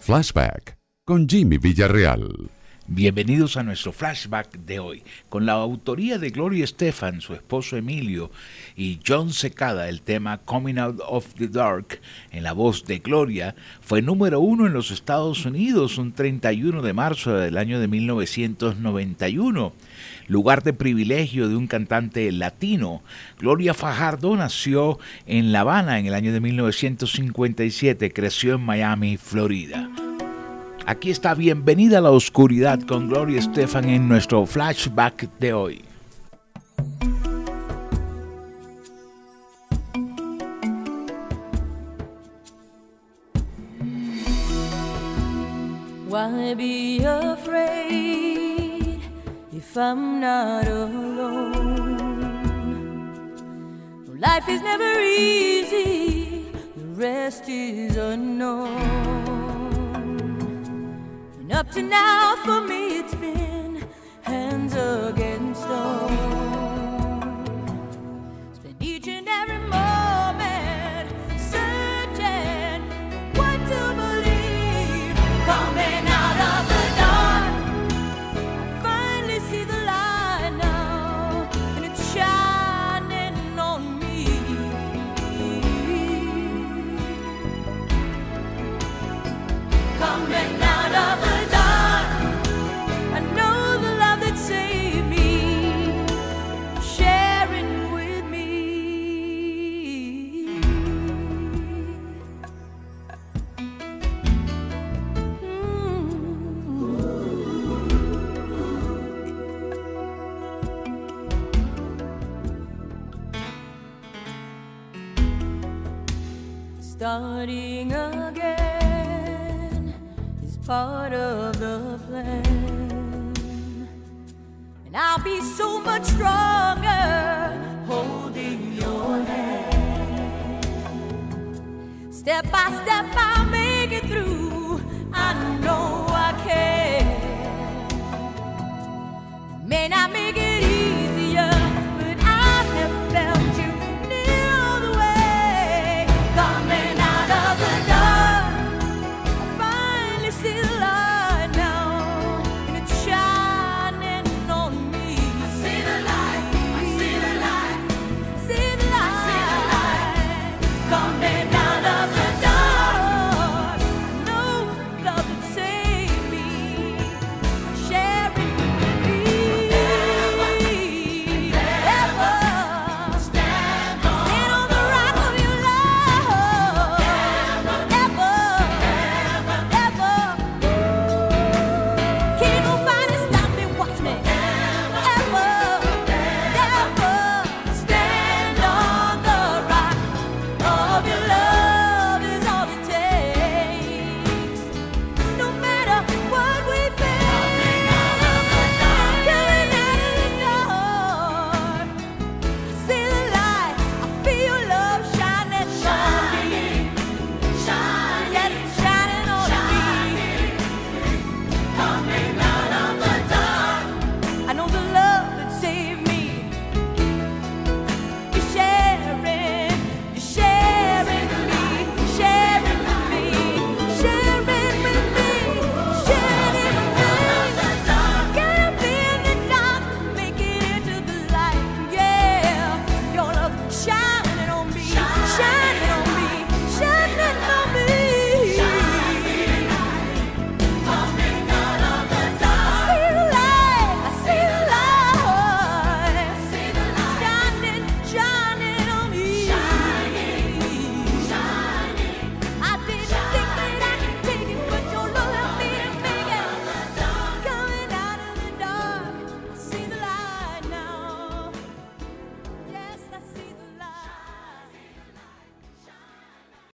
Flashback con Jimmy Villarreal. Bienvenidos a nuestro flashback de hoy, con la autoría de Gloria Estefan, su esposo Emilio, y John Secada, el tema Coming Out of the Dark, en la voz de Gloria, fue número uno en los Estados Unidos un 31 de marzo del año de 1991 lugar de privilegio de un cantante latino. Gloria Fajardo nació en La Habana en el año de 1957, creció en Miami, Florida. Aquí está Bienvenida a la Oscuridad con Gloria Estefan en nuestro flashback de hoy. Why be afraid if I'm not alone? Life is never easy, the rest is unknown. And up to now, for me, it's been hands against Starting again is part of the plan. And I'll be so much stronger holding your hand. Step by step, I'll make it through.